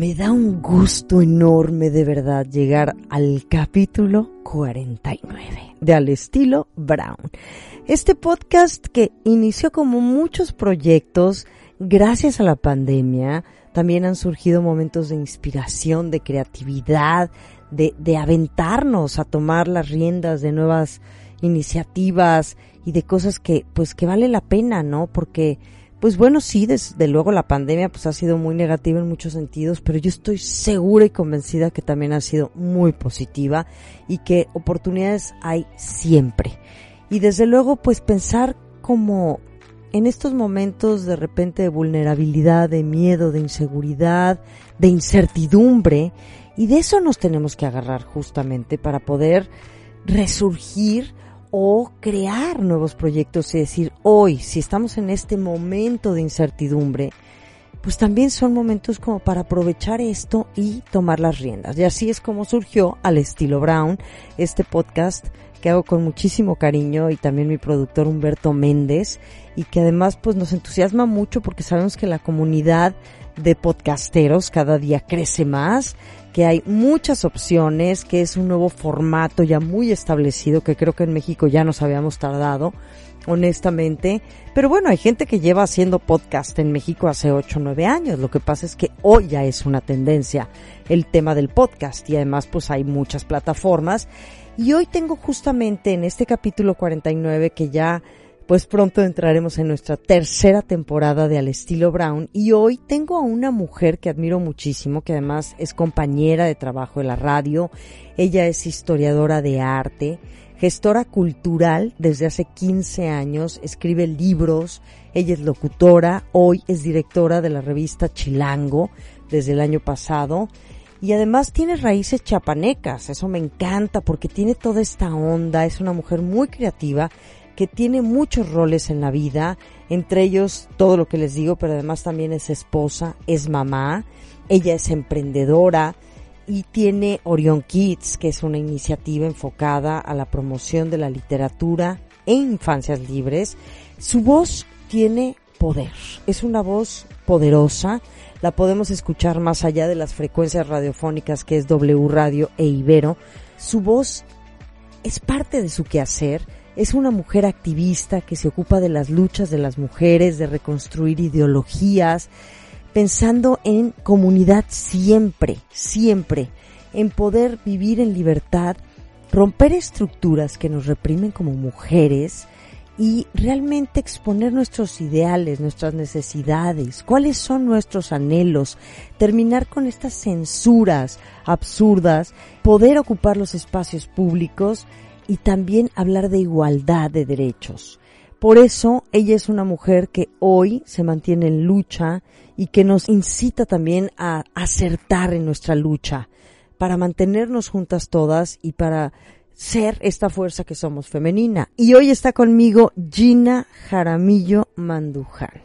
Me da un gusto enorme de verdad llegar al capítulo 49 de Al estilo Brown. Este podcast que inició como muchos proyectos gracias a la pandemia, también han surgido momentos de inspiración, de creatividad, de, de aventarnos a tomar las riendas de nuevas iniciativas y de cosas que pues que vale la pena, ¿no? Porque pues bueno, sí, desde luego la pandemia pues ha sido muy negativa en muchos sentidos, pero yo estoy segura y convencida que también ha sido muy positiva y que oportunidades hay siempre. Y desde luego pues pensar como en estos momentos de repente de vulnerabilidad, de miedo, de inseguridad, de incertidumbre, y de eso nos tenemos que agarrar justamente para poder resurgir o crear nuevos proyectos y decir, hoy, si estamos en este momento de incertidumbre, pues también son momentos como para aprovechar esto y tomar las riendas. Y así es como surgió al estilo Brown este podcast que hago con muchísimo cariño y también mi productor Humberto Méndez y que además pues nos entusiasma mucho porque sabemos que la comunidad de podcasteros cada día crece más que hay muchas opciones, que es un nuevo formato ya muy establecido, que creo que en México ya nos habíamos tardado, honestamente. Pero bueno, hay gente que lleva haciendo podcast en México hace 8 o 9 años. Lo que pasa es que hoy ya es una tendencia el tema del podcast y además pues hay muchas plataformas. Y hoy tengo justamente en este capítulo 49 que ya pues pronto entraremos en nuestra tercera temporada de Al estilo Brown. Y hoy tengo a una mujer que admiro muchísimo, que además es compañera de trabajo de la radio, ella es historiadora de arte, gestora cultural desde hace 15 años, escribe libros, ella es locutora, hoy es directora de la revista Chilango desde el año pasado. Y además tiene raíces chapanecas, eso me encanta porque tiene toda esta onda, es una mujer muy creativa que tiene muchos roles en la vida, entre ellos todo lo que les digo, pero además también es esposa, es mamá, ella es emprendedora y tiene Orion Kids, que es una iniciativa enfocada a la promoción de la literatura en infancias libres. Su voz tiene poder, es una voz poderosa, la podemos escuchar más allá de las frecuencias radiofónicas que es W Radio e Ibero. Su voz es parte de su quehacer, es una mujer activista que se ocupa de las luchas de las mujeres, de reconstruir ideologías, pensando en comunidad siempre, siempre, en poder vivir en libertad, romper estructuras que nos reprimen como mujeres y realmente exponer nuestros ideales, nuestras necesidades, cuáles son nuestros anhelos, terminar con estas censuras absurdas, poder ocupar los espacios públicos y también hablar de igualdad de derechos. Por eso ella es una mujer que hoy se mantiene en lucha y que nos incita también a acertar en nuestra lucha para mantenernos juntas todas y para ser esta fuerza que somos femenina. Y hoy está conmigo Gina Jaramillo Mandujano,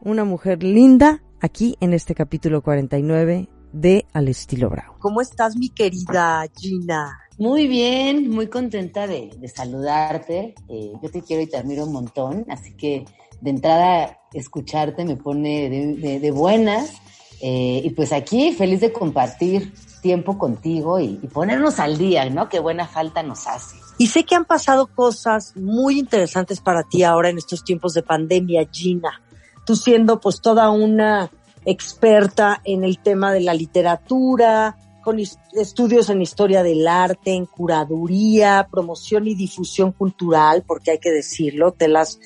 una mujer linda aquí en este capítulo 49 de Al estilo Bravo. ¿Cómo estás mi querida Gina? Muy bien, muy contenta de, saludarte. Eh, yo te quiero y te admiro un montón, así que de entrada escucharte me pone de, buenas. Eh, y pues aquí feliz de compartir tiempo contigo y, ponernos al día, ¿no? Qué buena falta nos hace. Y sé que han pasado cosas muy interesantes para ti ahora en estos tiempos de pandemia, Gina. Tú siendo pues toda una experta en el tema de la literatura, con estudios en historia del arte, en curaduría, promoción y difusión cultural, porque hay que decirlo, te las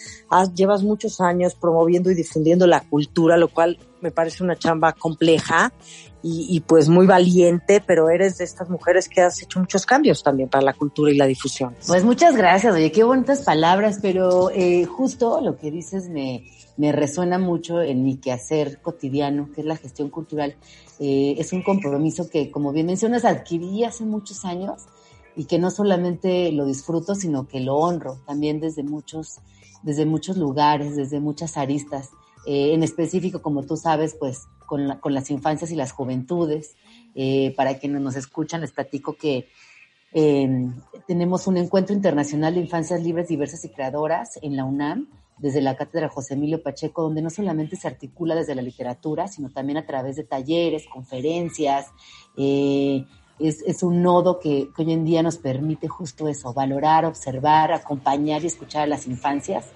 llevas muchos años promoviendo y difundiendo la cultura, lo cual me parece una chamba compleja y, pues muy valiente, pero eres de estas mujeres que has hecho muchos cambios también para la cultura y la difusión. Pues muchas gracias, oye, qué bonitas palabras, pero eh, justo lo que dices me, me resuena mucho en mi quehacer cotidiano, que es la gestión cultural. Eh, es un compromiso que, como bien mencionas, adquirí hace muchos años y que no solamente lo disfruto, sino que lo honro también desde muchos, desde muchos lugares, desde muchas aristas. Eh, en específico, como tú sabes, pues con, con las infancias y las juventudes. Eh, para quienes nos escuchan, les platico que tenemos un encuentro internacional de infancias libres, diversas y creadoras en la UNAM desde la cátedra José Emilio Pacheco, donde no solamente se articula desde la literatura, sino también a través de talleres, conferencias. Eh, es, un nodo que, hoy en día nos permite justo eso, valorar, observar, acompañar y escuchar a las infancias.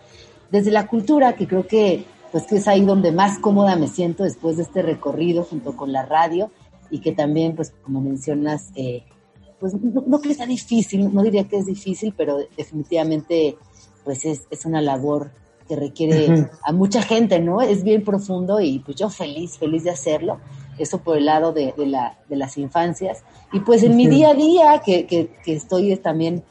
Desde la cultura, que creo que, pues, que es ahí donde más cómoda me siento después de este recorrido junto con la radio y que también, pues, como mencionas, eh, pues no, no, que sea difícil, no diría que es difícil, pero definitivamente pues es, es una labor que requiere a mucha gente, ¿no? Es bien profundo y pues yo feliz, feliz de hacerlo. Eso por el lado de, la, de las infancias. Y pues en mi día a día, que, que, que estoy también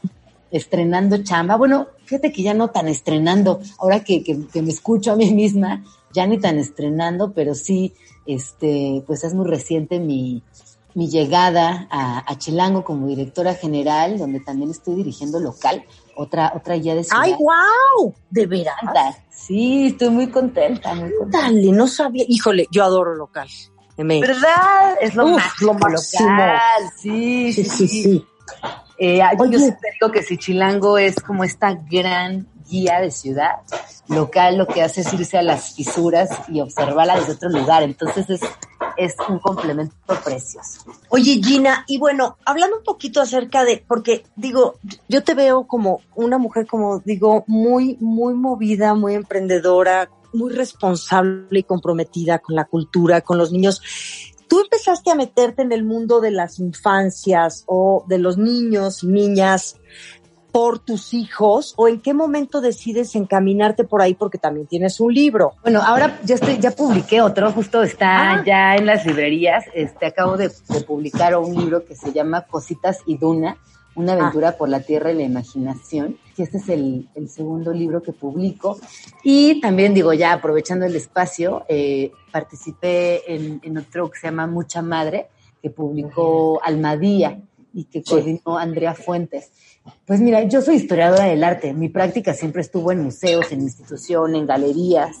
estrenando chamba, bueno, fíjate que ya no tan estrenando, ahora que, que, que, me escucho a mí misma, ya ni tan estrenando, pero sí, este, pues es muy reciente mi, mi llegada a, a Chilango como directora general, donde también estoy dirigiendo local, otra, otra guía de ciudad. ¡Ay, wow! ¿De veras? Sí, estoy muy contenta, muy contenta. Dale, no sabía. Híjole, yo adoro local. ¿Verdad? Es lo máximo. Lo máximo. Local. Sí, sí, sí. sí, Eh, yo siempre digo que si Chilango es como esta gran guía de ciudad, local lo que hace es irse a las fisuras y observarla desde otro lugar. Entonces es, es un complemento precioso. Oye, Gina, y bueno, hablando un poquito acerca de, porque digo, yo te veo como una mujer, como digo, muy, muy movida, muy emprendedora, muy responsable y comprometida con la cultura, con los niños. Tú empezaste a meterte en el mundo de las infancias o de los niños y niñas por tus hijos o en qué momento decides encaminarte por ahí porque también tienes un libro? Bueno, ahora ya estoy, ya publiqué otro, justo está ah. ya en las librerías. Este acabo de, publicar un libro que se llama Cositas y Duna, una aventura ah. por la tierra y la imaginación. Y este es el, segundo libro que publico. Y también digo, ya aprovechando el espacio, eh, participé en, en otro que se llama Mucha Madre, que publicó Almadía y que coordinó Andrea Fuentes. Pues mira, yo soy historiadora del arte. Mi práctica siempre estuvo en museos, en institución, en galerías.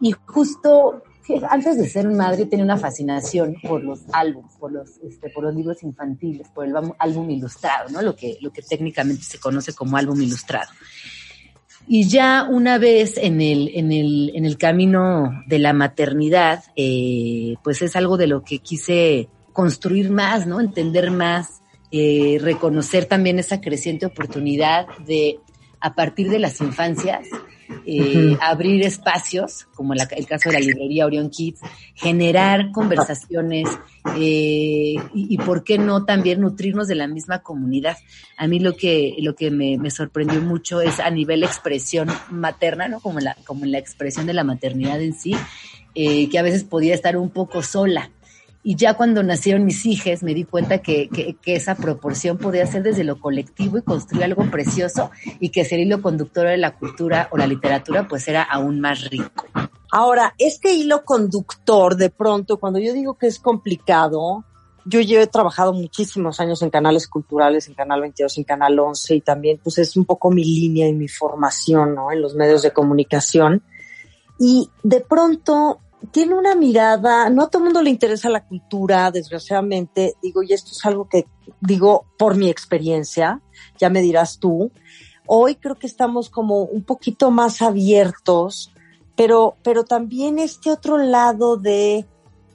Y justo antes de ser madre tenía una fascinación por los álbumes, por los, este, libros infantiles, por el álbum ilustrado, ¿no? Lo que, técnicamente se conoce como álbum ilustrado. Y ya una vez en el, en el, en el camino de la maternidad, eh, pues es algo de lo que quise construir más, ¿no? Entender más eh, reconocer también esa creciente oportunidad de, a partir de las infancias, eh, abrir espacios, como el caso de la librería Orion Kids, generar conversaciones eh, y, por qué no también nutrirnos de la misma comunidad. A mí lo que, lo que me, me sorprendió mucho es a nivel expresión materna, ¿no? Como la, como la expresión de la maternidad en sí, que a veces podía estar un poco sola y ya cuando nacieron mis hijas me di cuenta que, esa proporción podía ser desde lo colectivo y construir algo precioso y que ser hilo conductor de la cultura o la literatura pues era aún más rico. Ahora, este hilo conductor de pronto, cuando yo digo que es complicado, yo, he trabajado muchísimos años en canales culturales, en Canal 22, en Canal 11 y también pues es un poco mi línea y mi formación, ¿no? En los medios de comunicación. Y de pronto tiene una mirada, no a todo el mundo le interesa la cultura, desgraciadamente, digo, y esto es algo que digo por mi experiencia, ya me dirás tú. Hoy creo que estamos como un poquito más abiertos, pero, pero también este otro lado de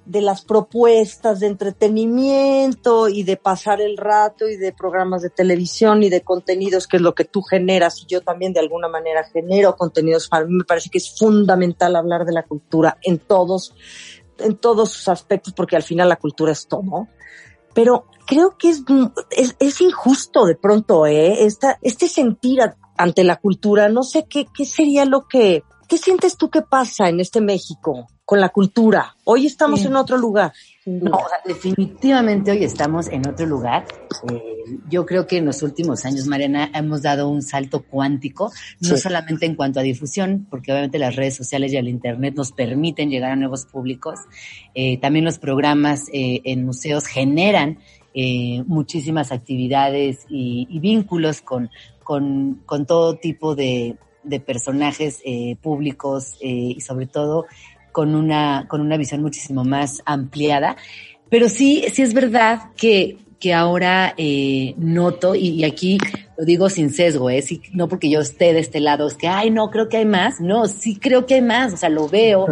de las propuestas de entretenimiento y de pasar el rato y de programas de televisión y de contenidos, que es lo que tú generas y yo también de alguna manera genero contenidos. Para mí me parece que es fundamental hablar de la cultura en todos, en todos sus aspectos, porque al final la cultura es todo. pero creo que es, es, injusto de pronto, ¿eh? Esta, este sentir ante la cultura, no sé qué, qué sería lo que, ¿qué sientes tú que pasa en este México con la cultura? Hoy estamos en otro lugar. No, definitivamente hoy estamos en otro lugar. Eh, yo creo que en los últimos años, Mariana, hemos dado un salto cuántico, no solamente en cuanto a difusión, porque obviamente las redes sociales y el Internet nos permiten llegar a nuevos públicos. Eh, también los programas eh, en museos generan muchísimas actividades y, vínculos con, con, con, todo tipo de, de personajes públicos y sobre todo con una, con una visión muchísimo más ampliada. Pero sí, sí es verdad que, que ahora eh, noto, y, aquí lo digo sin sesgo, ¿eh? no porque yo esté de este lado, es que, ay, no, creo que hay más. No, sí creo que hay más, o sea, lo veo,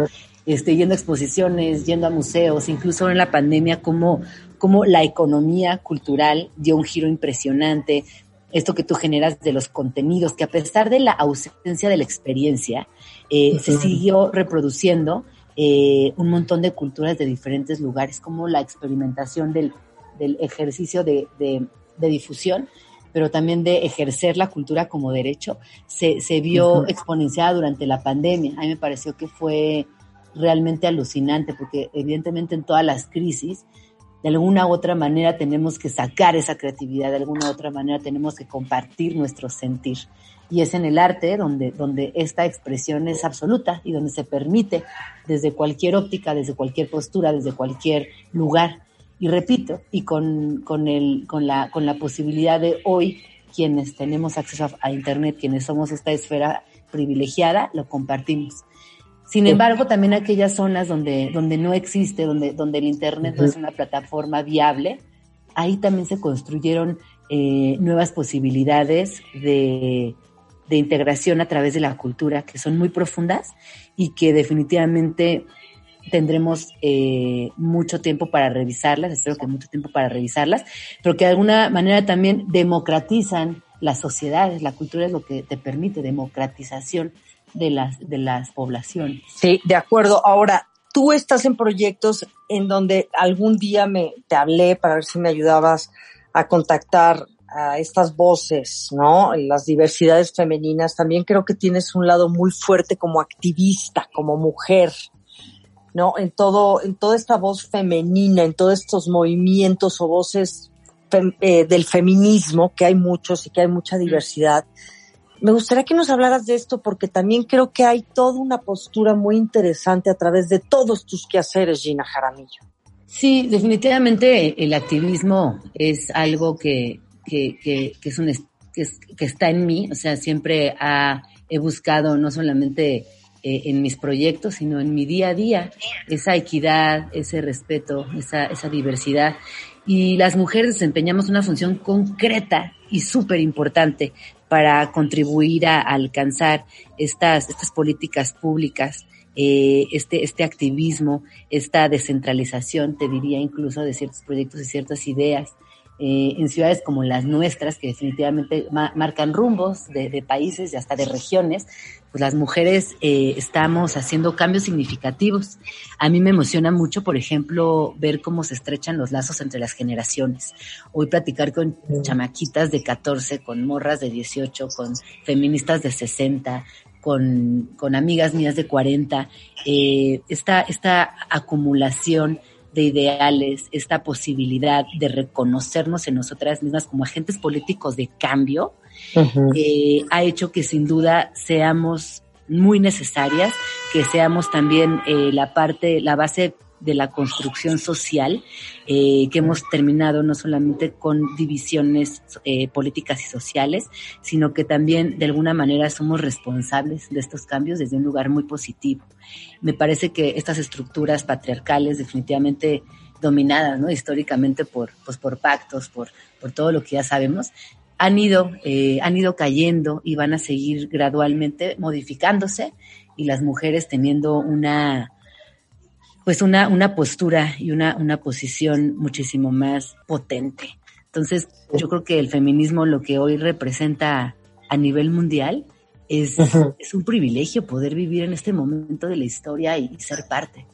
estoy yendo a exposiciones, yendo a museos, incluso en la pandemia, como, como la economía cultural dio un giro impresionante, esto que tú generas de los contenidos, que a pesar de la ausencia de la experiencia, eh, se siguió reproduciendo eh, un montón de culturas de diferentes lugares, como la experimentación del, del ejercicio de, de, difusión, pero también de ejercer la cultura como derecho, se, se vio exponenciada durante la pandemia. A mí me pareció que fue realmente alucinante, porque evidentemente en todas las crisis, de alguna u otra manera tenemos que sacar esa creatividad, de alguna u otra manera tenemos que compartir nuestro sentir y es en el arte donde, donde esta expresión es absoluta y donde se permite desde cualquier óptica, desde cualquier postura, desde cualquier lugar. Y repito, y con, con, el, con, la, con la posibilidad de hoy, quienes tenemos acceso a, Internet, quienes somos esta esfera privilegiada, lo compartimos. Sin embargo, también aquellas zonas donde, donde no existe, donde, donde el Internet no es una plataforma viable, ahí también se construyeron eh, nuevas posibilidades de, de integración a través de la cultura que son muy profundas y que definitivamente tendremos eh, mucho tiempo para revisarlas, espero que mucho tiempo para revisarlas, pero que de alguna manera también democratizan las sociedades, la cultura es lo que te permite democratización de las, de las poblaciones. Sí, de acuerdo. Ahora, tú estás en proyectos en donde algún día me, te hablé para ver si me ayudabas a contactar a estas voces, ¿no? Las diversidades femeninas, también creo que tienes un lado muy fuerte como activista, como mujer, ¿no? En todo, en toda esta voz femenina, en todos estos movimientos o voces eh, del feminismo, que hay muchos y que hay mucha diversidad. Me gustaría que nos hablaras de esto porque también creo que hay toda una postura muy interesante a través de todos tus quehaceres, Gina Jaramillo. Sí, definitivamente el activismo es algo que, que, que, que es un, que, que, está en mí, o sea, siempre ha, he buscado no solamente eh, en mis proyectos, sino en mi día a día, esa equidad, ese respeto, esa, esa diversidad. Y las mujeres desempeñamos una función concreta y súper importante para contribuir a, alcanzar estas, estas políticas públicas, eh, este, este activismo, esta descentralización, te diría incluso, de ciertos proyectos y ciertas ideas eh, en ciudades como las nuestras, que definitivamente marcan rumbos de, países y hasta de regiones, pues las mujeres eh, estamos haciendo cambios significativos. A mí me emociona mucho, por ejemplo, ver cómo se estrechan los lazos entre las generaciones. Hoy platicar con chamaquitas de 14, con morras de 18, con feministas de 60, con, con amigas mías de 40, eh, esta, esta acumulación de ideales, esta posibilidad de reconocernos en nosotras mismas como agentes políticos de cambio, eh, ha hecho que sin duda seamos muy necesarias, que seamos también eh, la parte, la base de la construcción social, eh, que hemos terminado no solamente con divisiones eh, políticas y sociales, sino que también de alguna manera somos responsables de estos cambios desde un lugar muy positivo. Me parece que estas estructuras patriarcales definitivamente dominadas ¿no? históricamente por, pues, por pactos, por, por todo lo que ya sabemos, han ido, eh, han ido cayendo y van a seguir gradualmente modificándose y las mujeres teniendo una, pues una, una postura y una, una posición muchísimo más potente. Entonces, yo creo que el feminismo lo que hoy representa a nivel mundial es, es un privilegio poder vivir en este momento de la historia y ser parte.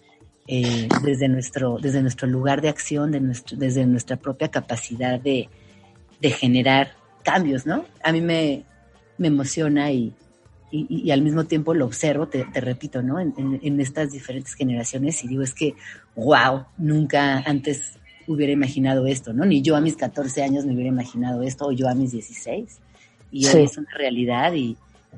eh, desde, nuestro, desde nuestro lugar de acción, de nuestro, desde nuestra propia capacidad de, de generar cambios, ¿no? A mí me, me emociona y, y, al mismo tiempo lo observo, te, repito, ¿no? En, en, estas diferentes generaciones y digo, es que, wow, nunca antes hubiera imaginado esto, ¿no? Ni yo a mis 14 años me hubiera imaginado esto, o yo a mis 16. Y hoy es una realidad y,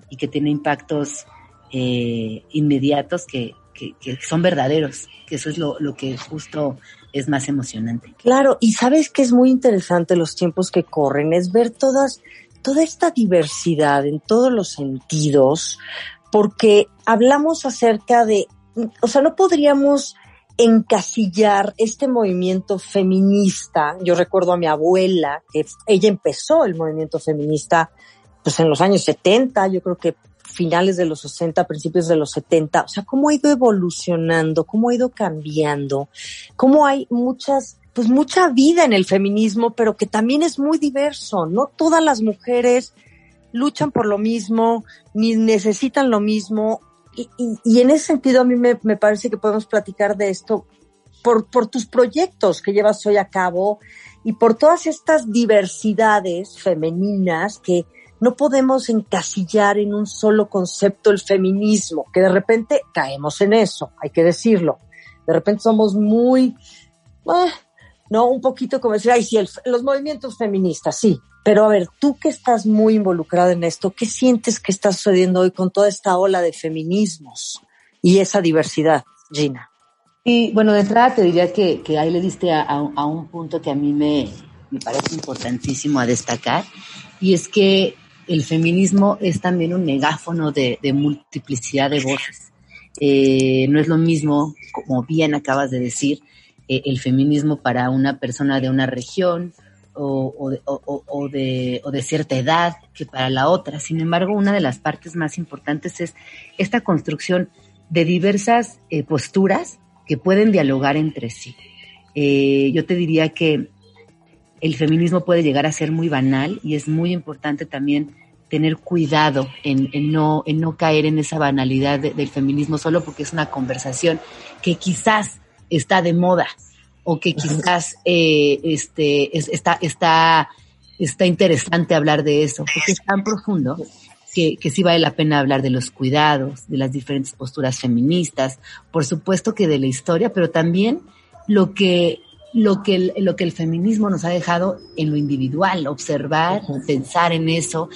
y que tiene impactos eh, inmediatos que, que, que, son verdaderos, que eso es lo, lo que justo es más emocionante. Claro, y sabes que es muy interesante los tiempos que corren, es ver todas toda esta diversidad en todos los sentidos, porque hablamos acerca de, o sea, no podríamos encasillar este movimiento feminista. Yo recuerdo a mi abuela, que ella empezó el movimiento feminista pues en los años 70, yo creo que finales de los 60, principios de los 70, o sea, cómo ha ido evolucionando, cómo ha ido cambiando, cómo hay muchas pues mucha vida en el feminismo, pero que también es muy diverso. No todas las mujeres luchan por lo mismo, ni necesitan lo mismo. Y, en ese sentido a mí me, parece que podemos platicar de esto por, tus proyectos que llevas hoy a cabo y por todas estas diversidades femeninas que no podemos encasillar en un solo concepto el feminismo, que de repente caemos en eso, hay que decirlo. De repente somos muy, ah, ¿no? Un poquito como decir, ay, sí, los movimientos feministas, sí. Pero a ver, tú que estás muy involucrada en esto, ¿qué sientes que está sucediendo hoy con toda esta ola de feminismos y esa diversidad, Gina? Y bueno, de entrada te diría que, ahí le diste a, un punto que a mí me, me parece importantísimo a destacar, y es que el feminismo es también un megáfono de, de multiplicidad de voces. Eh, no es lo mismo, como bien acabas de decir, eh, el feminismo para una persona de una región o, de, de, cierta edad que para la otra. Sin embargo, una de las partes más importantes es esta construcción de diversas eh, posturas que pueden dialogar entre sí. Eh, yo te diría que el feminismo puede llegar a ser muy banal y es muy importante también tener cuidado en, no, en no caer en esa banalidad del feminismo solo porque es una conversación que quizás está de moda o que quizás eh, este, está, está, está interesante hablar de eso, porque es tan profundo que, que sí vale la pena hablar de los cuidados, de las diferentes posturas feministas, por supuesto que de la historia, pero también lo que, lo que, el, lo que el feminismo nos ha dejado en lo individual, observar, pensar en eso,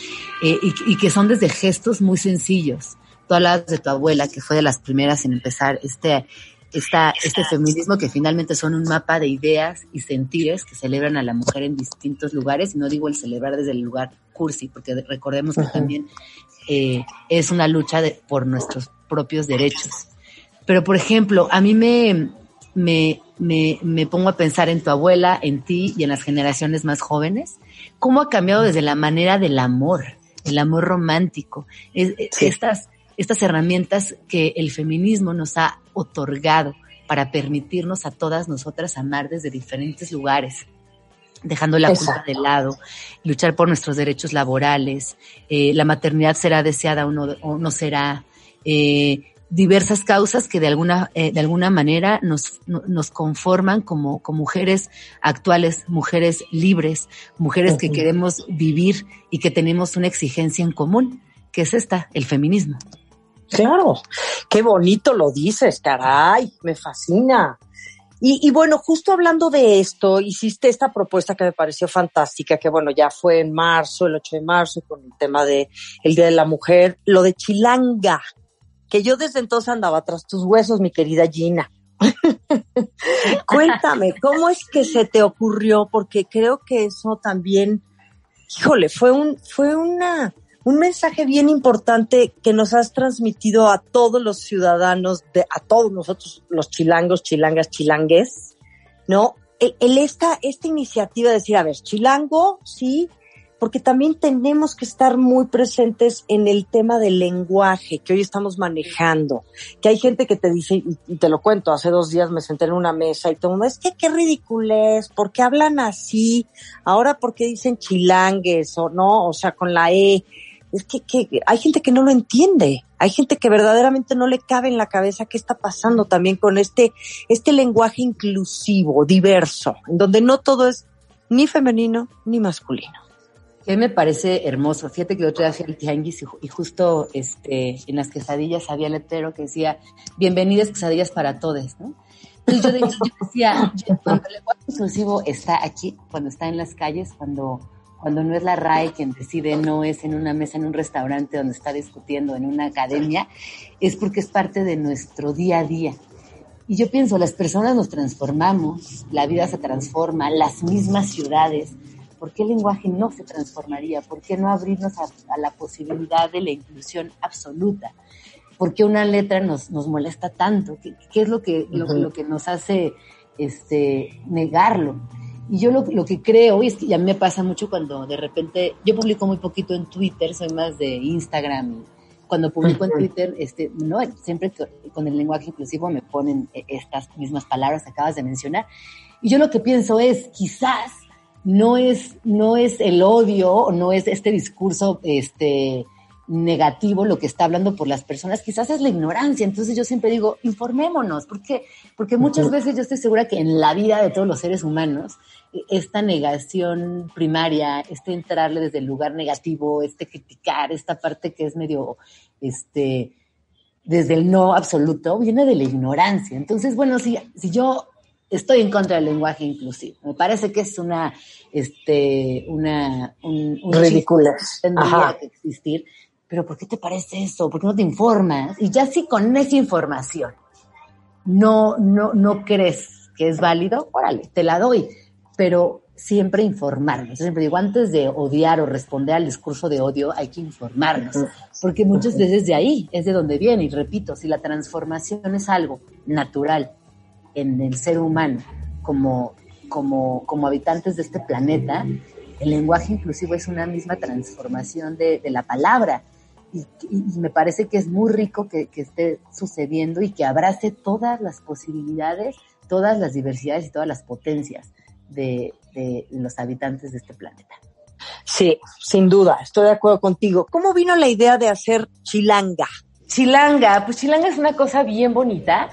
eh, y, y, que son desde gestos muy sencillos. Tú hablabas de tu abuela, que fue de las primeras en empezar este, esta, este feminismo que finalmente son un mapa de ideas y sentires que celebran a la mujer en distintos lugares, y no digo el celebrar desde el lugar cursi, porque recordemos que también eh, es una lucha de, por nuestros propios derechos. Pero, por ejemplo, a mí me, me, me, me, pongo a pensar en tu abuela, en ti y en las generaciones más jóvenes, cómo ha cambiado desde la manera del amor, el amor romántico, estas estas herramientas que el feminismo nos ha otorgado para permitirnos a todas nosotras amar desde diferentes lugares, dejando la culpa de lado, luchar por nuestros derechos laborales, eh, la maternidad será deseada o no, o no será, eh, diversas causas que de alguna, eh, de alguna manera nos, nos conforman como, como mujeres actuales, mujeres libres, mujeres que queremos vivir y que tenemos una exigencia en común, que es esta, el feminismo. Claro, qué bonito lo dices, caray, me fascina. Y, bueno, justo hablando de esto, hiciste esta propuesta que me pareció fantástica, que bueno, ya fue en marzo, el 8 de marzo, con el tema de el Día de la Mujer, lo de Chilanga, que yo desde entonces andaba tras tus huesos, mi querida Gina. Cuéntame, ¿cómo es que se te ocurrió? Porque creo que eso también, híjole, fue un, fue una, un mensaje bien importante que nos has transmitido a todos los ciudadanos, de, a todos nosotros, los chilangos, chilangas, chilangues, ¿no? El, esta, esta iniciativa de decir, a ver, chilango, sí, porque también tenemos que estar muy presentes en el tema del lenguaje que hoy estamos manejando. Que hay gente que te dice, y te lo cuento, hace dos días me senté en una mesa y todo el mundo, es que qué ridiculez, ¿por qué hablan así? Ahora, ¿por qué dicen chilangues o no? O sea, con la E es que, que, hay gente que no lo entiende, hay gente que verdaderamente no le cabe en la cabeza qué está pasando también con este, este lenguaje inclusivo, diverso, en donde no todo es ni femenino ni masculino. A me parece hermoso. Fíjate que el otro día fui al tianguis y, justo este, en las quesadillas había letrero que decía, bienvenidas quesadillas para todos, ¿no? Entonces yo, decía, cuando el lenguaje inclusivo está aquí, cuando está en las calles, cuando, cuando no es la RAE quien decide, no es en una mesa en un restaurante donde está discutiendo, en una academia, es porque es parte de nuestro día a día. Y yo pienso, las personas nos transformamos, la vida se transforma, las mismas ciudades, ¿por qué el lenguaje no se transformaría? ¿Por qué no abrirnos a, la posibilidad de la inclusión absoluta? ¿Por qué una letra nos, nos molesta tanto? ¿Qué, es lo que, lo, que nos hace este, negarlo? Y yo lo, lo, que creo, y es que ya me pasa mucho cuando de repente, yo publico muy poquito en Twitter, soy más de Instagram. Cuando publico en Twitter, este, no, siempre con el lenguaje inclusivo me ponen e, estas mismas palabras que acabas de mencionar. Y yo lo que pienso es, quizás no es, no es el odio, no es este discurso este, negativo lo que está hablando por las personas, quizás es la ignorancia. Entonces yo siempre digo, informémonos, porque, porque muchas veces yo estoy segura que en la vida de todos los seres humanos, e, esta negación primaria, este entrarle desde el lugar negativo, este criticar, esta parte que es medio, este, desde el no absoluto, viene de la ignorancia. Entonces, bueno, si, si yo estoy en contra del lenguaje inclusivo. Me parece que es una, este, una, un, ridícula. Tendría que existir. Pero ¿por qué te parece eso? ¿Por qué no te informas? Y ya si con esa información no, no, no crees que es válido, órale, te la doy. Pero siempre informarnos. Siempre digo, antes de odiar o responder al discurso de odio, hay que informarnos. Porque muchas veces de ahí es de donde viene. Y repito, si la transformación es algo natural, en el ser humano como, como, como habitantes de este planeta, el lenguaje inclusivo es una misma transformación de, la palabra. Y, me parece que es muy rico que, esté sucediendo y que abrace todas las posibilidades, todas las diversidades y todas las potencias de, de los habitantes de este planeta. Sí, sin duda, estoy de acuerdo contigo. ¿Cómo vino la idea de hacer chilanga? Chilanga, pues chilanga es una cosa bien bonita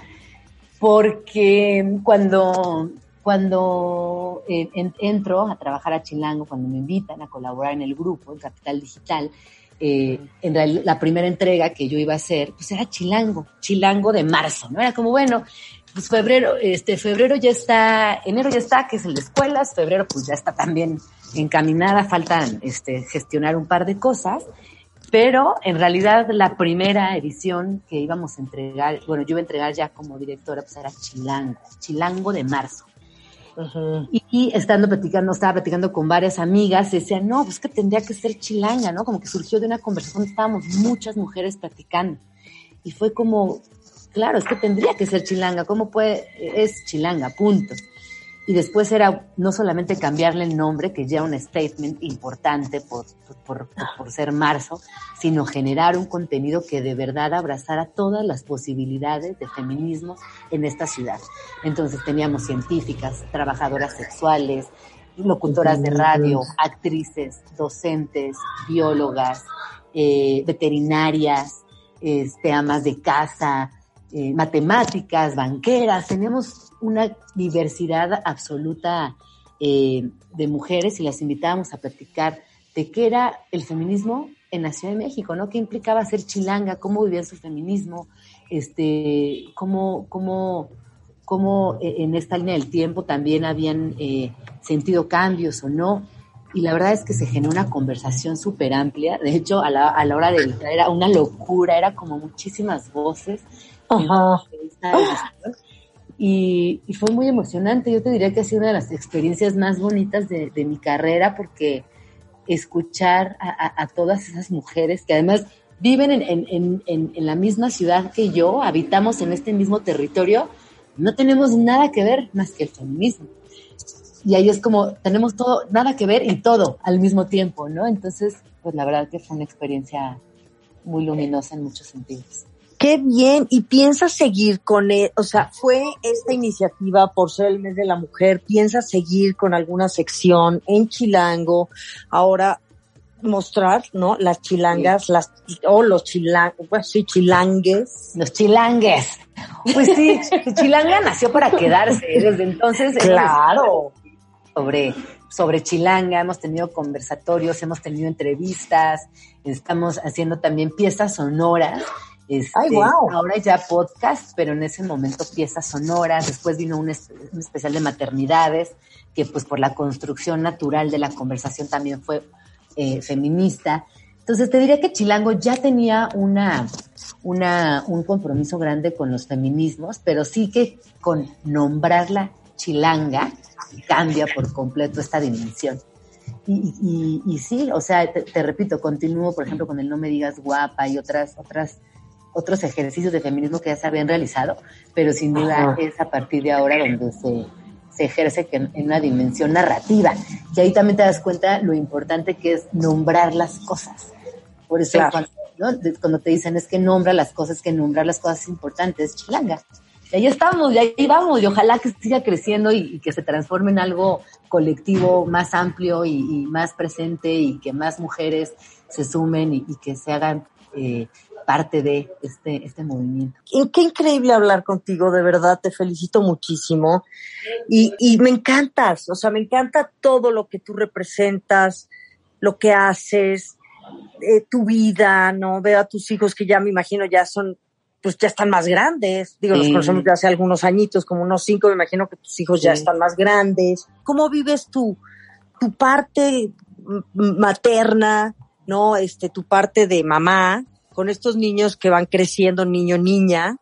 porque cuando, cuando eh, entro a trabajar a Chilango, cuando me invitan a colaborar en el grupo, en Capital Digital, eh, en la primera entrega que yo iba a hacer, pues era Chilango, Chilango de marzo, ¿no? Era como, bueno, pues febrero, este, febrero ya está, enero ya está, que es el de escuelas, febrero pues ya está también encaminada, faltan este, gestionar un par de cosas, pero en realidad la primera edición que íbamos a entregar, bueno, yo iba a entregar ya como directora, pues era Chilango, Chilango de marzo. Y, estando platicando, estaba platicando con varias amigas, decía, no, pues que tendría que ser chilanga, ¿no? Como que surgió de una conversación, estábamos muchas mujeres platicando. Y fue como, claro, es que tendría que ser chilanga, ¿cómo puede? Es chilanga, punto y después era no solamente cambiarle el nombre, que ya un statement importante por, por, por, ser marzo, sino generar un contenido que de verdad abrazara todas las posibilidades de feminismo en esta ciudad. Entonces teníamos científicas, trabajadoras sexuales, locutoras de radio, actrices, docentes, biólogas, eh, veterinarias, este, amas de casa, eh, matemáticas, banqueras, tenemos una diversidad absoluta eh, de mujeres y las invitábamos a platicar de qué era el feminismo en la Ciudad de México, ¿no? ¿Qué implicaba ser chilanga? ¿Cómo vivían su feminismo? Este, cómo, cómo, cómo eh, en esta línea del tiempo también habían sentido cambios o no. Y la verdad es que se generó una conversación súper amplia. De hecho, a la, a la hora de entrar era una locura, era como muchísimas voces y, fue muy emocionante. Yo te diría que ha sido una de las experiencias más bonitas de, mi carrera porque escuchar a, todas esas mujeres que además viven en, la misma ciudad que yo, habitamos en este mismo territorio, no tenemos nada que ver más que el feminismo. Y ahí es como, tenemos todo, nada que ver y todo al mismo tiempo, ¿no? Entonces, pues la verdad que fue una experiencia muy luminosa en muchos sentidos. Qué bien, y piensa seguir con él, o sea, fue esta iniciativa por ser el mes de la mujer, piensa seguir con alguna sección en Chilango. Ahora, mostrar, ¿no? Las chilangas, las, o los chilang, pues sí, chilangues. Los chilangues. Pues sí, Chilanga nació para quedarse. Desde entonces. Claro. Sobre, sobre Chilanga, hemos tenido conversatorios, hemos tenido entrevistas, estamos haciendo también piezas sonoras. Este, Ay, wow. Ahora ya podcast, pero en ese momento piezas sonoras. Después vino un, un especial de maternidades, que pues por la construcción natural de la conversación también fue eh, feminista. Entonces te diría que Chilango ya tenía una, una, un compromiso grande con los feminismos, pero sí que con nombrarla Chilanga cambia por completo esta dimensión. Y, y, sí, o sea, te, repito, continúo, por ejemplo, con el No me digas guapa y otras, otras, otros ejercicios de feminismo que ya se habían realizado, pero sin duda es a partir de ahora donde se, se ejerce en, una dimensión narrativa. Y ahí también te das cuenta lo importante que es nombrar las cosas. Por eso cuando, te dicen es que nombra las cosas, que nombrar las cosas es importante, es chilanga. Y ahí estamos, y ahí vamos, y ojalá que siga creciendo y, que se transforme en algo colectivo más amplio y, más presente y que más mujeres se sumen y, que se hagan eh, parte de este, este movimiento. Qué increíble hablar contigo, de verdad, te felicito muchísimo. Y, y me encantas, o sea, me encanta todo lo que tú representas, lo que haces, eh, tu vida, ¿no? Veo a tus hijos que ya me imagino ya son, pues ya están más grandes. Digo, los conocemos ya hace algunos añitos, como unos cinco, me imagino que tus hijos ya están más grandes. ¿Cómo vives tú tu parte materna, ¿no? Este, tu parte de mamá, con estos niños que van creciendo, niño, niña,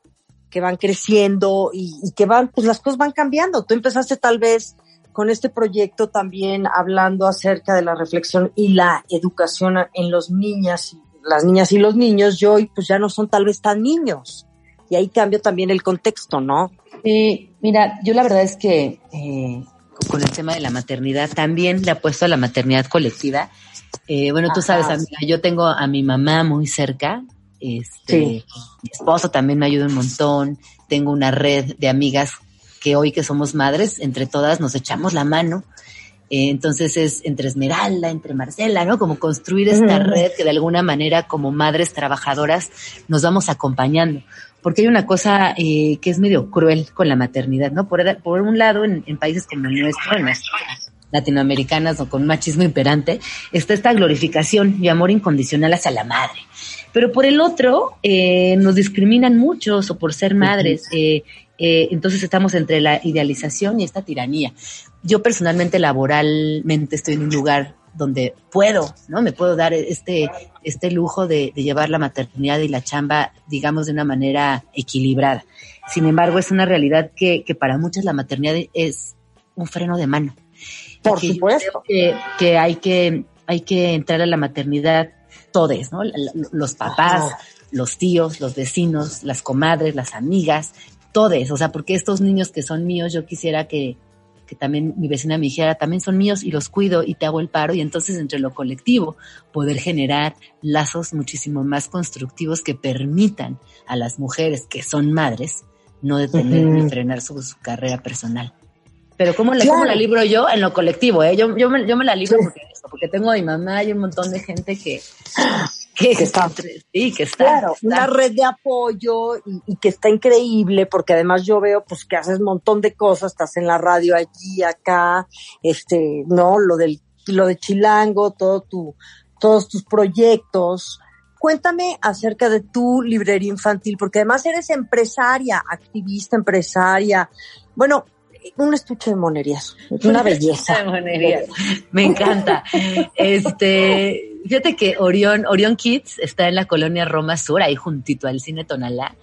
que van creciendo y, que van, pues las cosas van cambiando. Tú empezaste tal vez con este proyecto también hablando acerca de la reflexión y la educación en los niñas, las niñas y los niños, y hoy pues ya no son tal vez tan niños. Y ahí cambia también el contexto, ¿no? Sí, mira, yo la verdad es que eh, con el tema de la maternidad también le apuesto a la maternidad colectiva eh, bueno, tú sabes, amiga, yo tengo a mi mamá muy cerca. Este, Mi esposo también me ayuda un montón. Tengo una red de amigas que hoy que somos madres, entre todas nos echamos la mano. Eh, entonces es entre Esmeralda, entre Marcela, ¿no? Como construir esta red que de alguna manera como madres trabajadoras nos vamos acompañando. Porque hay una cosa eh, que es medio cruel con la maternidad, ¿no? Por, por un lado, en, países como el nuestro, en nuestro latinoamericanas o con machismo imperante, está esta glorificación y amor incondicional hacia la madre. Pero por el otro, eh, nos discriminan muchos o por ser madres. Eh, eh, entonces estamos entre la idealización y esta tiranía. Yo personalmente, laboralmente, estoy en un lugar donde puedo, ¿no? Me puedo dar este, este lujo de, de llevar la maternidad y la chamba, digamos, de una manera equilibrada. Sin embargo, es una realidad que, que para muchas la maternidad es un freno de mano. Por supuesto. Que, hay que hay que entrar a la maternidad todos, ¿no? Los papás, los tíos, los vecinos, las comadres, las amigas, todos. O sea, porque estos niños que son míos, yo quisiera que, que también mi vecina me dijera, también son míos y los cuido y te hago el paro. Y entonces entre lo colectivo poder generar lazos muchísimo más constructivos que permitan a las mujeres que son madres no detener ni frenar su carrera personal. Pero ¿cómo la, la libro yo? En lo colectivo, ¿eh? Yo, yo, me, yo me la libro porque, porque tengo a mi mamá y un montón de gente que, que, está, sí, que está, claro, una red de apoyo y, que está increíble porque además yo veo pues que haces un montón de cosas, estás en la radio allí, acá, este, no, lo del, lo de Chilango, todo tu, todos tus proyectos. Cuéntame acerca de tu librería infantil, porque además eres empresaria, activista, empresaria. Bueno, un estuche de monerías, una belleza. Me encanta. Este, fíjate que Orión, Orión Kids está en la colonia Roma Sur, ahí juntito al cine Tonalá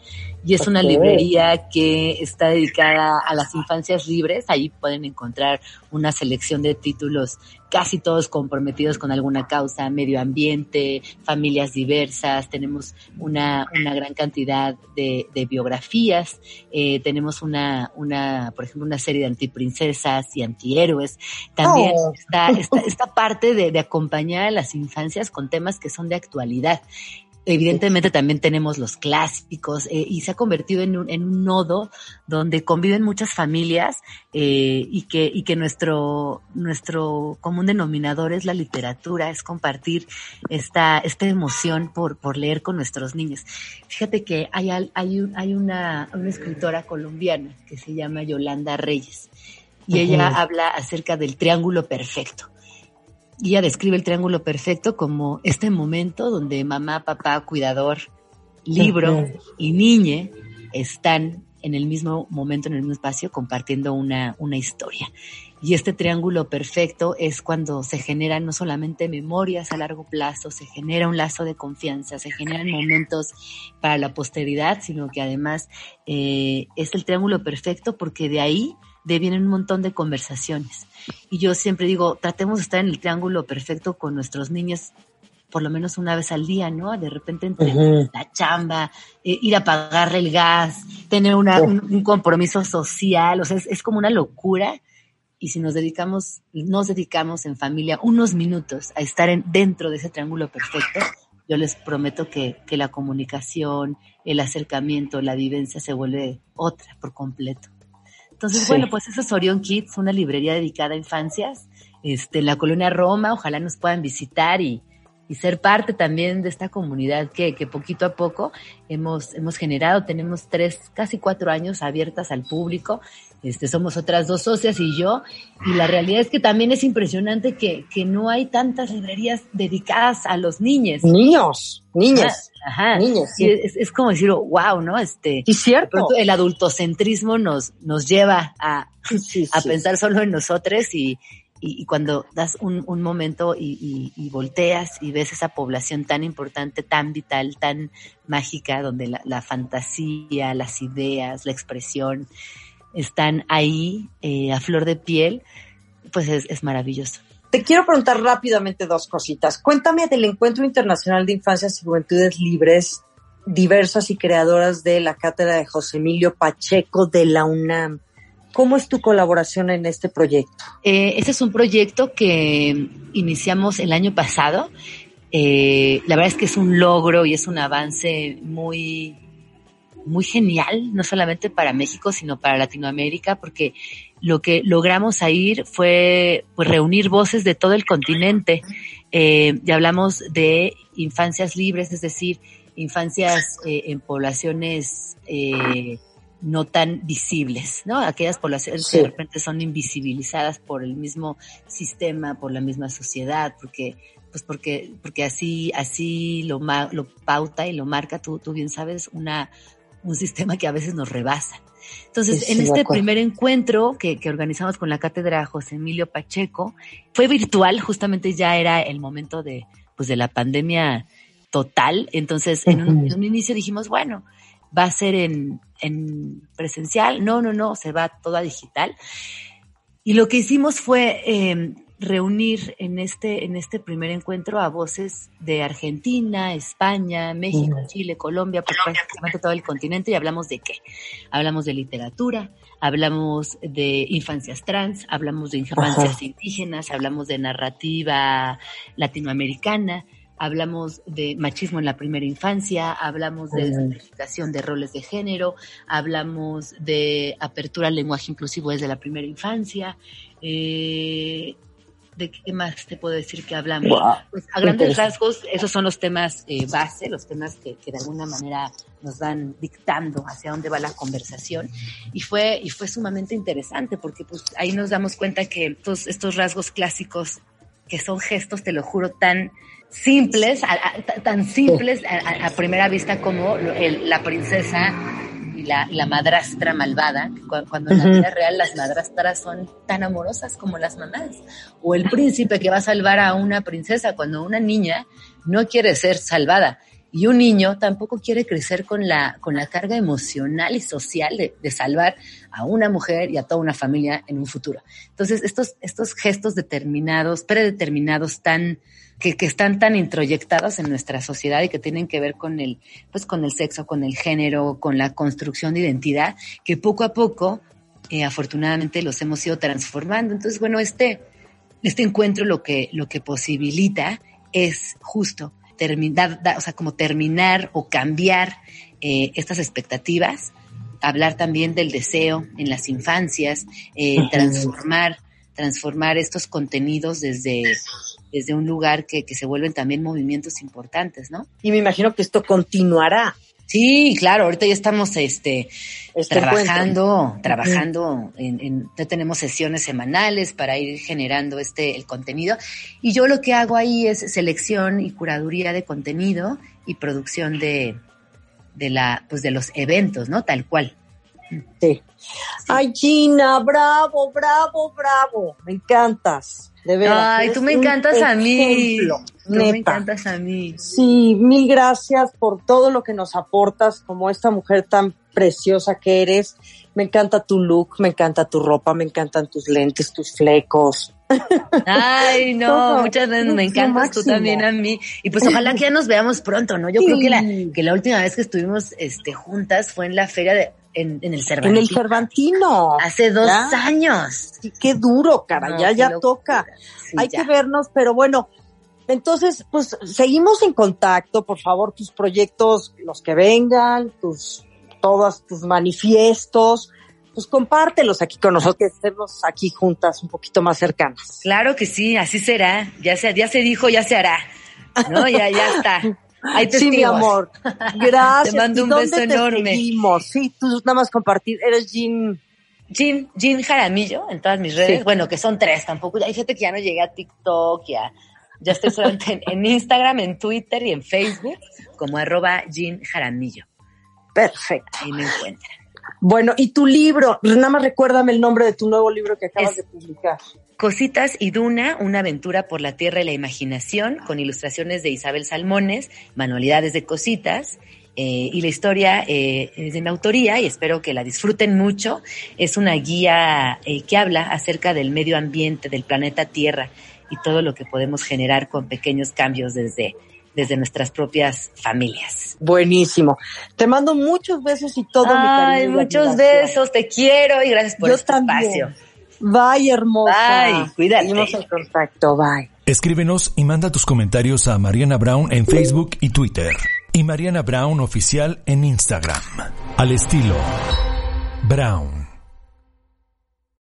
y es una librería que está dedicada a las infancias libres. Ahí pueden encontrar una selección de títulos casi todos comprometidos con alguna causa, medio ambiente, familias diversas. Tenemos una, una gran cantidad de, de biografías. Eh, tenemos una, una, por ejemplo, una serie de antiprincesas y antihéroes. También oh. está esta, esta parte de, de acompañar a las infancias con temas que son de actualidad evidentemente también tenemos los clásicos eh, y se ha convertido en un, en un nodo donde conviven muchas familias eh, y que, y que nuestro, nuestro común denominador es la literatura, es compartir esta, esta emoción por, por leer con nuestros niños. Fíjate que hay, hay, hay una, una escritora colombiana que se llama Yolanda Reyes y ella habla acerca del triángulo perfecto. Y ella describe el triángulo perfecto como este momento donde mamá, papá, cuidador, libro y niñe están en el mismo momento, en el mismo espacio, compartiendo una, una historia. Y este triángulo perfecto es cuando se generan no solamente memorias a largo plazo, se genera un lazo de confianza, se generan momentos para la posteridad, sino que además eh, es el triángulo perfecto porque de ahí vienen un montón de conversaciones. Y yo siempre digo, tratemos de estar en el triángulo perfecto con nuestros niños por lo menos una vez al día, ¿no? De repente entre la chamba, eh, ir a pagarle el gas, tener una, un, compromiso social, o sea, es, como una locura. Y si nos dedicamos, nos dedicamos en familia unos minutos a estar en, dentro de ese triángulo perfecto, yo les prometo que, que la comunicación, el acercamiento, la vivencia se vuelve otra por completo. Entonces, bueno, pues eso es Orion Kids, una librería dedicada a infancias, este, en la colonia Roma, ojalá nos puedan visitar y, y ser parte también de esta comunidad que, que, poquito a poco hemos, hemos generado. Tenemos tres, casi cuatro años abiertas al público. Este, somos otras dos socias y yo. Y la realidad es que también es impresionante que, que no hay tantas librerías dedicadas a los niños. Niños, niñas. Ajá. Niños. es, como decir, wow, ¿no? Este. Y cierto. El adultocentrismo nos, nos lleva a, a pensar solo en nosotros y, y, cuando das un, momento y, volteas y ves esa población tan importante, tan vital, tan mágica, donde la, la fantasía, las ideas, la expresión están ahí eh, a flor de piel, pues es, es maravilloso. Te quiero preguntar rápidamente dos cositas. Cuéntame del Encuentro Internacional de Infancias y Juventudes Libres, diversas y creadoras de la cátedra de José Emilio Pacheco de la UNAM. ¿Cómo es tu colaboración en este proyecto? Eh, este es un proyecto que iniciamos el año pasado. Eh, la verdad es que es un logro y es un avance muy, muy genial, no solamente para México, sino para Latinoamérica, porque lo que logramos ahí fue pues, reunir voces de todo el continente. Eh, y hablamos de infancias libres, es decir, infancias eh, en poblaciones eh, no tan visibles, ¿no? Aquellas poblaciones que de repente son invisibilizadas por el mismo sistema, por la misma sociedad, porque pues porque porque así así lo lo pauta y lo marca tú tú bien sabes una un sistema que a veces nos rebasa. Entonces, en este primer encuentro que, que, organizamos con la cátedra José Emilio Pacheco, fue virtual, justamente ya era el momento de, pues, de la pandemia total. Entonces, en un, en un inicio dijimos, bueno, va a ser en, en presencial. No, no, no, se va toda digital. Y lo que hicimos fue eh, reunir en este, en este primer encuentro a voces de Argentina, España, México, Chile, Colombia, por prácticamente todo el continente y hablamos de qué? Hablamos de literatura, hablamos de infancias trans, hablamos de infancias indígenas, hablamos de narrativa latinoamericana, hablamos de machismo en la primera infancia, hablamos de identificación de roles de género, hablamos de apertura al lenguaje inclusivo desde la primera infancia, eh, ¿De qué más te puedo decir que hablamos? pues a grandes rasgos, esos son los temas eh, base, los temas que, que, de alguna manera nos van dictando hacia dónde va la conversación. Y fue, y fue sumamente interesante porque pues ahí nos damos cuenta que estos, estos rasgos clásicos, que son gestos, te lo juro, tan simples, tan simples a, primera vista como el, la princesa la, la madrastra malvada, cuando en la vida real las madrastras son tan amorosas como las mamás. O el príncipe que va a salvar a una princesa cuando una niña no quiere ser salvada. Y un niño tampoco quiere crecer con la, con la carga emocional y social de, de, salvar a una mujer y a toda una familia en un futuro. Entonces, estos, estos gestos determinados, predeterminados, tan, que, que, están tan introyectados en nuestra sociedad y que tienen que ver con el, pues con el sexo, con el género, con la construcción de identidad, que poco a poco, eh, afortunadamente, los hemos ido transformando. Entonces, bueno, este, este encuentro lo que, lo que posibilita es justo terminar, o sea, como terminar o cambiar eh, estas expectativas, hablar también del deseo en las infancias, eh, transformar, transformar estos contenidos desde, desde un lugar que, que se vuelven también movimientos importantes, ¿no? Y me imagino que esto continuará. Sí, claro, ahorita ya estamos este, este trabajando, trabajando en, ya tenemos sesiones semanales para ir generando este el contenido y yo lo que hago ahí es selección y curaduría de contenido y producción de de la pues de los eventos, ¿no? Tal cual. Sí. Ay, Gina, bravo, bravo, bravo. Me encantas. De verdad. Ay, tú me encantas a mí. Tú me encantas a mí. Sí, mil gracias por todo lo que nos aportas como esta mujer tan preciosa que eres. Me encanta tu look, me encanta tu ropa, me encantan tus lentes, tus flecos. Ay, no, muchas veces me encantas tú también a mí. Y pues ojalá que ya nos veamos pronto, ¿no? Yo creo que la, que la última vez que estuvimos este, juntas fue en la feria de, en, el Cervantino. En el Cervantino. Hace dos años. Sí, qué duro, cara, ya, ya toca. Hay que vernos, pero bueno, entonces, pues seguimos en contacto, por favor, tus proyectos, los que vengan, tus, todos tus manifiestos, pues compártelos aquí con nosotros, que estemos aquí juntas un poquito más cercanas. Claro que sí, así será, ya se, ya se dijo, ya se hará, ¿no? Ya, ya está. sí, mi amor. Gracias. Te mando un beso enorme. Sí, tú nada más compartir. Eres Jean. Jean, Jean Jaramillo en todas mis redes. Bueno, que son tres tampoco. Hay gente que ya no llega a TikTok, ya, ya estoy solamente en, Instagram, en Twitter y en Facebook como arroba Jean Jaramillo. Perfecto. Ahí me encuentran. Bueno, y tu libro, nada más recuérdame el nombre de tu nuevo libro que acabas de publicar. Cositas y Duna, una aventura por la tierra y la imaginación, con ilustraciones de Isabel Salmones, manualidades de cositas, eh, y la historia eh, es de mi autoría y espero que la disfruten mucho. Es una guía eh, que habla acerca del medio ambiente, del planeta Tierra y todo lo que podemos generar con pequeños cambios desde, desde nuestras propias familias. Buenísimo. Te mando muchos besos y todo mi cariño. muchos besos, te quiero y gracias por este espacio. Bye, hermosa. Bye, cuídate. Seguimos en contacto, bye. Escríbenos y manda tus comentarios a Mariana Brown en Facebook y Twitter. Y Mariana Brown Oficial en Instagram. Al estilo Brown.